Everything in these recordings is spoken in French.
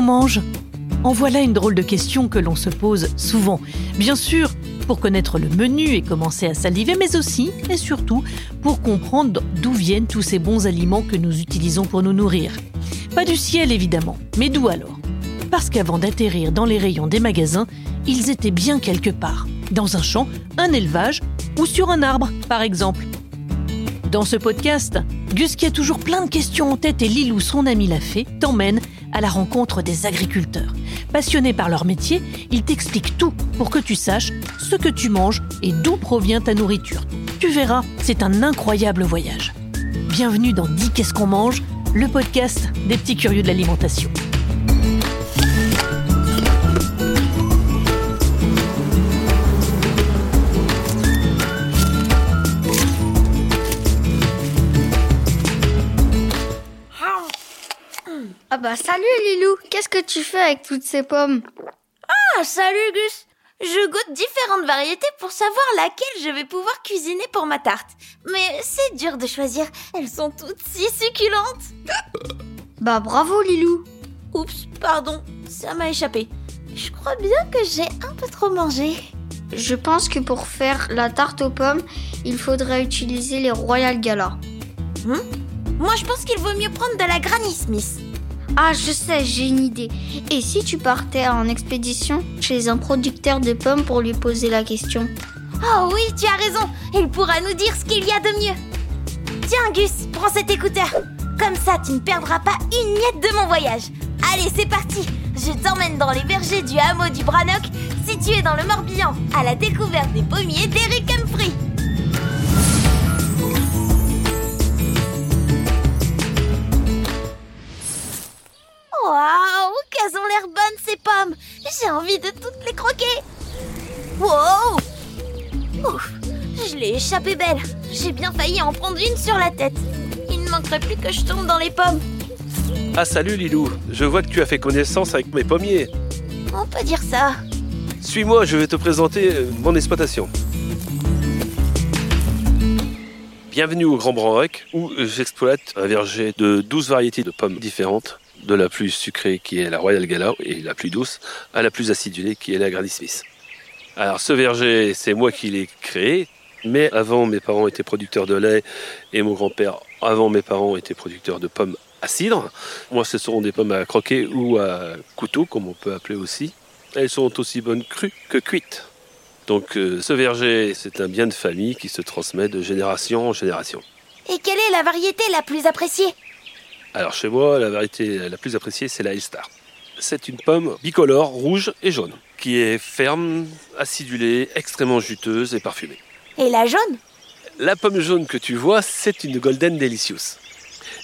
mange En voilà une drôle de question que l'on se pose souvent. Bien sûr, pour connaître le menu et commencer à saliver, mais aussi et surtout pour comprendre d'où viennent tous ces bons aliments que nous utilisons pour nous nourrir. Pas du ciel évidemment, mais d'où alors? Parce qu'avant d'atterrir dans les rayons des magasins, ils étaient bien quelque part, dans un champ, un élevage ou sur un arbre par exemple. Dans ce podcast, Gus qui a toujours plein de questions en tête et Lilou, son ami l'a fait, t'emmène à la rencontre des agriculteurs. Passionnés par leur métier, ils t'expliquent tout pour que tu saches ce que tu manges et d'où provient ta nourriture. Tu verras, c'est un incroyable voyage. Bienvenue dans Dis qu'est-ce qu'on mange, le podcast des petits curieux de l'alimentation. Ah bah salut Lilou, qu'est-ce que tu fais avec toutes ces pommes? Ah, salut Gus Je goûte différentes variétés pour savoir laquelle je vais pouvoir cuisiner pour ma tarte. Mais c'est dur de choisir, elles sont toutes si succulentes. Bah bravo Lilou Oups, pardon, ça m'a échappé. Je crois bien que j'ai un peu trop mangé. Je pense que pour faire la tarte aux pommes, il faudrait utiliser les Royal Gala. Hmm? Moi, je pense qu'il vaut mieux prendre de la Granny Smith. Ah, je sais, j'ai une idée. Et si tu partais en expédition chez un producteur de pommes pour lui poser la question? Oh oui, tu as raison. Il pourra nous dire ce qu'il y a de mieux. Tiens, Gus, prends cet écouteur. Comme ça, tu ne perdras pas une miette de mon voyage. Allez, c'est parti. Je t'emmène dans les vergers du hameau du Branoc, situé dans le Morbihan, à la découverte des pommiers d'Eric envie de toutes les croquer Wow. Ouf, je l'ai échappé belle. J'ai bien failli en prendre une sur la tête. Il ne manquerait plus que je tombe dans les pommes. Ah salut Lilou, je vois que tu as fait connaissance avec mes pommiers. On peut dire ça. Suis-moi, je vais te présenter euh, mon exploitation. Bienvenue au Grand Branrec, où j'exploite un verger de 12 variétés de pommes différentes, de la plus sucrée qui est la Royal Gala et la plus douce à la plus acidulée qui est la Granny Smith. Alors ce verger, c'est moi qui l'ai créé, mais avant mes parents étaient producteurs de lait et mon grand-père, avant mes parents, était producteur de pommes à cidre. Moi, ce seront des pommes à croquer ou à couteau, comme on peut appeler aussi. Elles sont aussi bonnes crues que cuites. Donc euh, ce verger, c'est un bien de famille qui se transmet de génération en génération. Et quelle est la variété la plus appréciée? Alors chez moi, la variété la plus appréciée, c'est la Elstar. C'est une pomme bicolore, rouge et jaune, qui est ferme, acidulée, extrêmement juteuse et parfumée. Et la jaune? La pomme jaune que tu vois, c'est une Golden Delicious.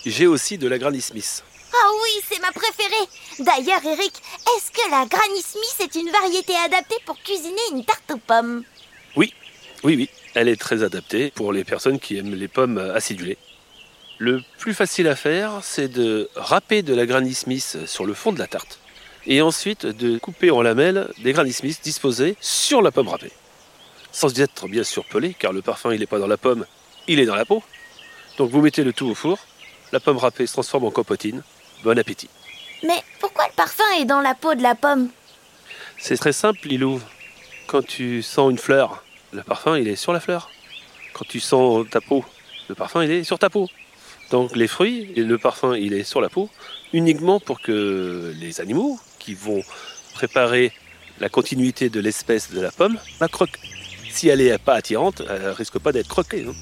J'ai aussi de la Granny Smith. Ah oui, c'est ma préférée D'ailleurs, Eric, est-ce que la Granny Smith est une variété adaptée pour cuisiner une tarte aux pommes? Oui, oui, oui. Elle est très adaptée pour les personnes qui aiment les pommes acidulées. Le plus facile à faire, c'est de râper de la Granny Smith sur le fond de la tarte. Et ensuite de couper en lamelles des Granny Smith disposées sur la pomme râpée. Sans être bien surpelé, car le parfum il n'est pas dans la pomme, il est dans la peau. Donc vous mettez le tout au four, la pomme râpée se transforme en compotine. Bon appétit. Mais pourquoi le parfum est dans la peau de la pomme? C'est très simple, Lilou. Quand tu sens une fleur, le parfum il est sur la fleur. Quand tu sens ta peau, le parfum il est sur ta peau. Donc les fruits, et le parfum il est sur la peau, uniquement pour que les animaux qui vont préparer la continuité de l'espèce de la pomme la croquent. Si elle n'est pas attirante, elle risque pas d'être croquée. hein.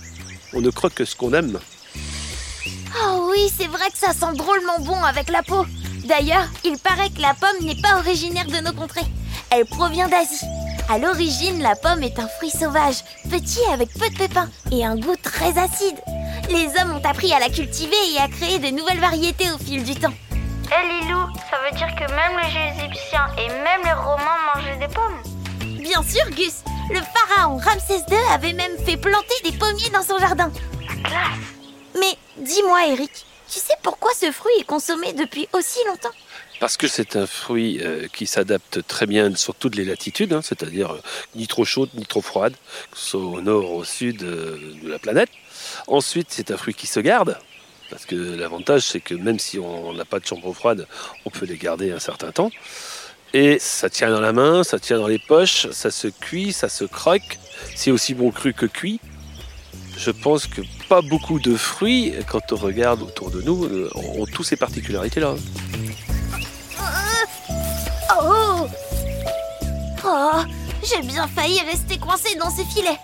On ne croque que ce qu'on aime. Oh oui, c'est vrai que ça sent drôlement bon avec la peau. D'ailleurs, il paraît que la pomme n'est pas originaire de nos contrées. Elle provient d'Asie. À l'origine, la pomme est un fruit sauvage, petit avec peu de pépins et un goût très acide. Les hommes ont appris à la cultiver et à créer de nouvelles variétés au fil du temps. Eh Lilou, ça veut dire que même les Égyptiens et même les Romains mangeaient des pommes Bien sûr, Gus, le pharaon Ramsès II avait même fait planter des pommiers dans son jardin. Classe Mais dis-moi, Eric, tu sais pourquoi ce fruit est consommé depuis aussi longtemps? Parce que c'est un fruit euh, qui s'adapte très bien sur toutes les latitudes, hein, c'est-à-dire euh, ni trop chaude ni trop froide, que ce soit au nord ou au sud euh, de la planète. Ensuite, c'est un fruit qui se garde. Parce que l'avantage, c'est que même si on n'a pas de chambre froide, on peut les garder un certain temps. Et ça tient dans la main, ça tient dans les poches, ça se cuit, ça se croque. C'est aussi bon cru que cuit. Je pense que pas beaucoup de fruits, quand on regarde autour de nous, ont tous ces particularités-là. J'ai bien failli rester coincé dans ces filets.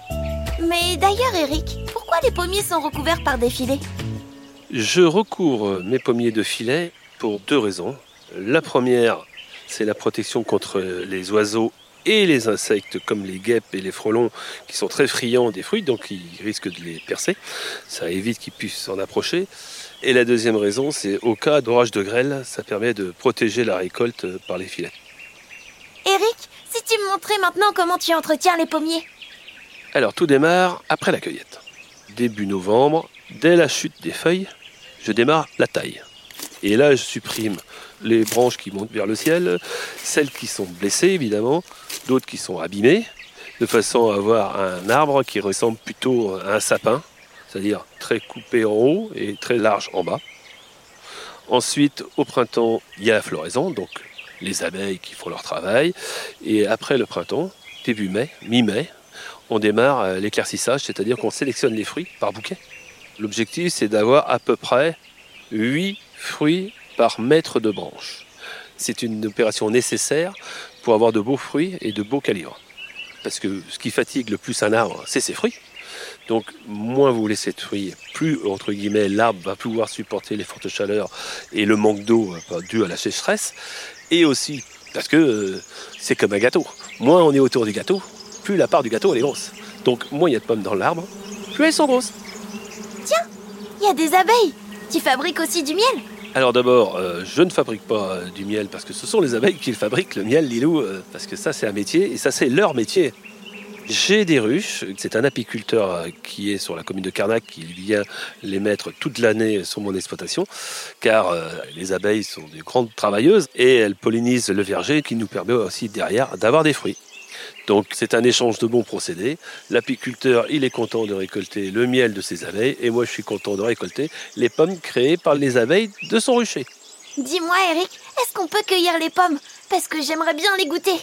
Mais d'ailleurs, Eric, pourquoi les pommiers sont recouverts par des filets? Je recouvre mes pommiers de filets pour deux raisons. La première, c'est la protection contre les oiseaux et les insectes comme les guêpes et les frelons qui sont très friands des fruits, donc ils risquent de les percer. Ça évite qu'ils puissent s'en approcher. Et la deuxième raison, c'est au cas d'orage de grêle, ça permet de protéger la récolte par les filets. Eric, tu me montrais maintenant comment tu entretiens les pommiers? Alors tout démarre après la cueillette. Début novembre, dès la chute des feuilles, je démarre la taille. Et là, je supprime les branches qui montent vers le ciel, celles qui sont blessées évidemment, d'autres qui sont abîmées, de façon à avoir un arbre qui ressemble plutôt à un sapin, c'est-à-dire très coupé en haut et très large en bas. Ensuite, au printemps, il y a la floraison, donc les abeilles qui font leur travail. Et après le printemps, début mai, mi-mai, on démarre euh, l'éclaircissage, c'est-à-dire qu'on sélectionne les fruits par bouquet. L'objectif, c'est d'avoir à peu près 8 fruits par mètre de branche. C'est une opération nécessaire pour avoir de beaux fruits et de beaux calibres. Parce que ce qui fatigue le plus un arbre, c'est ses fruits. Donc moins vous laissez de fruits, plus entre guillemets l'arbre va pouvoir supporter les fortes chaleurs et le manque d'eau euh, dû à la sécheresse. Et aussi parce que euh, c'est comme un gâteau. Moins on est autour du gâteau, plus la part du gâteau elle est grosse. Donc moins il y a de pommes dans l'arbre, plus elles sont grosses. Tiens, il y a des abeilles. Tu fabriques aussi du miel alors d'abord, euh, je ne fabrique pas euh, du miel parce que ce sont les abeilles qui fabriquent le miel, Lilou, euh, parce que ça c'est un métier et ça c'est leur métier. J'ai des ruches, c'est un apiculteur qui est sur la commune de Carnac qui vient les mettre toute l'année sur mon exploitation, car les abeilles sont des grandes travailleuses et elles pollinisent le verger qui nous permet aussi derrière d'avoir des fruits. Donc c'est un échange de bons procédés. L'apiculteur, il est content de récolter le miel de ses abeilles et moi je suis content de récolter les pommes créées par les abeilles de son rucher. Dis-moi Eric, est-ce qu'on peut cueillir les pommes? Parce que j'aimerais bien les goûter.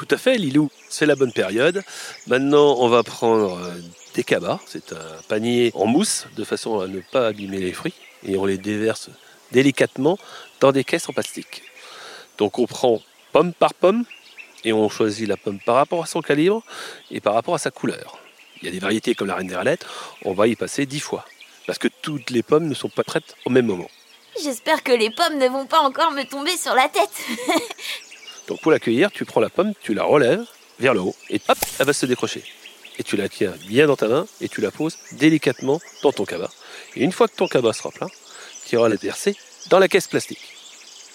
Tout à fait Lilou, c'est la bonne période. Maintenant on va prendre euh, des cabas, c'est un panier en mousse de façon à ne pas abîmer les fruits et on les déverse délicatement dans des caisses en plastique. Donc on prend pomme par pomme, et on choisit la pomme par rapport à son calibre et par rapport à sa couleur. Il y a des variétés comme la reine des ralettes, on va y passer dix fois. Parce que toutes les pommes ne sont pas prêtes au même moment. J'espère que les pommes ne vont pas encore me tomber sur la tête. Donc pour la cueillir, tu prends la pomme, tu la relèves vers le haut et hop, elle va se décrocher. Et tu la tiens bien dans ta main et tu la poses délicatement dans ton cabas. Et une fois que ton cabas sera plein, tu iras la verser dans la caisse plastique.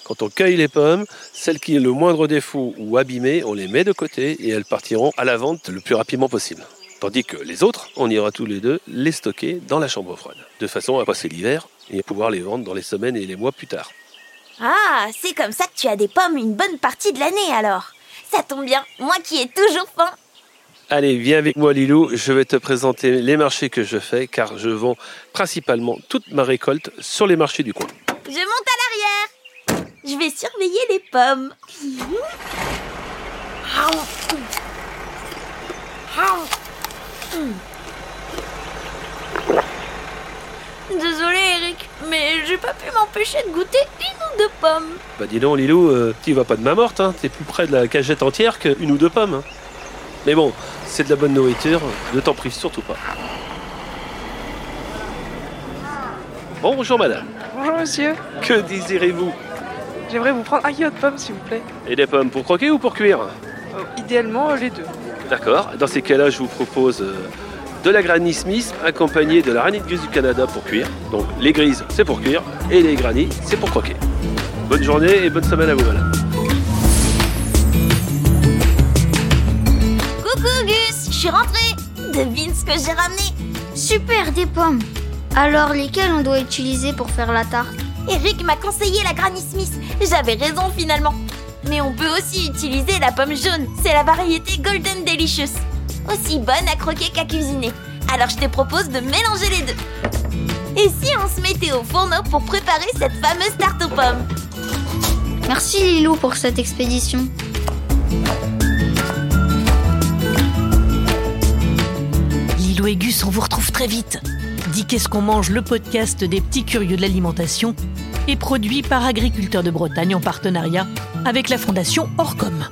Quand on cueille les pommes, celles qui ont le moindre défaut ou abîmées, on les met de côté et elles partiront à la vente le plus rapidement possible. Tandis que les autres, on ira tous les deux les stocker dans la chambre froide, de façon à passer l'hiver et pouvoir les vendre dans les semaines et les mois plus tard. Ah, c'est comme ça que tu as des pommes une bonne partie de l'année alors. Ça tombe bien, moi qui ai toujours faim. Allez, viens avec moi Lilou, je vais te présenter les marchés que je fais car je vends principalement toute ma récolte sur les marchés du coin. Je monte à l'arrière. Je vais surveiller les pommes. Désolé Eric, mais j'ai pas pu m'empêcher de goûter une ou deux pommes. Bah dis donc Lilou, euh, tu vas pas de ma morte, hein. t'es plus près de la cagette entière qu'une ou deux pommes. Hein. Mais bon, c'est de la bonne nourriture, ne t'en prive surtout pas. Bonjour madame. Bonjour monsieur. Que désirez-vous? J'aimerais vous prendre un kilo de pommes, s'il vous plaît. Et des pommes pour croquer ou pour cuire? Euh, Idéalement, les deux. D'accord. Dans ces cas-là, je vous propose euh, de la Granny Smith accompagnée de la Granny Grise du Canada pour cuire. Donc les grises, c'est pour cuire et les Granny, c'est pour croquer. Bonne journée et bonne semaine à vous, madame. Coucou Gus, je suis rentrée. Devine ce que j'ai ramené. Super, des pommes. Alors, lesquelles on doit utiliser pour faire la tarte? Eric m'a conseillé la Granny Smith. J'avais raison finalement. Mais on peut aussi utiliser la pomme jaune. C'est la variété Golden Delicious. Aussi bonne à croquer qu'à cuisiner. Alors je te propose de mélanger les deux. Et si on se mettait au fourneau pour préparer cette fameuse tarte aux pommes? Merci Lilou pour cette expédition. Lilo et Gus, on vous retrouve très vite. Dis qu'est-ce qu'on mange, le podcast des petits curieux de l'alimentation, est produit par Agriculteurs de Bretagne en partenariat avec la Fondation Orcom.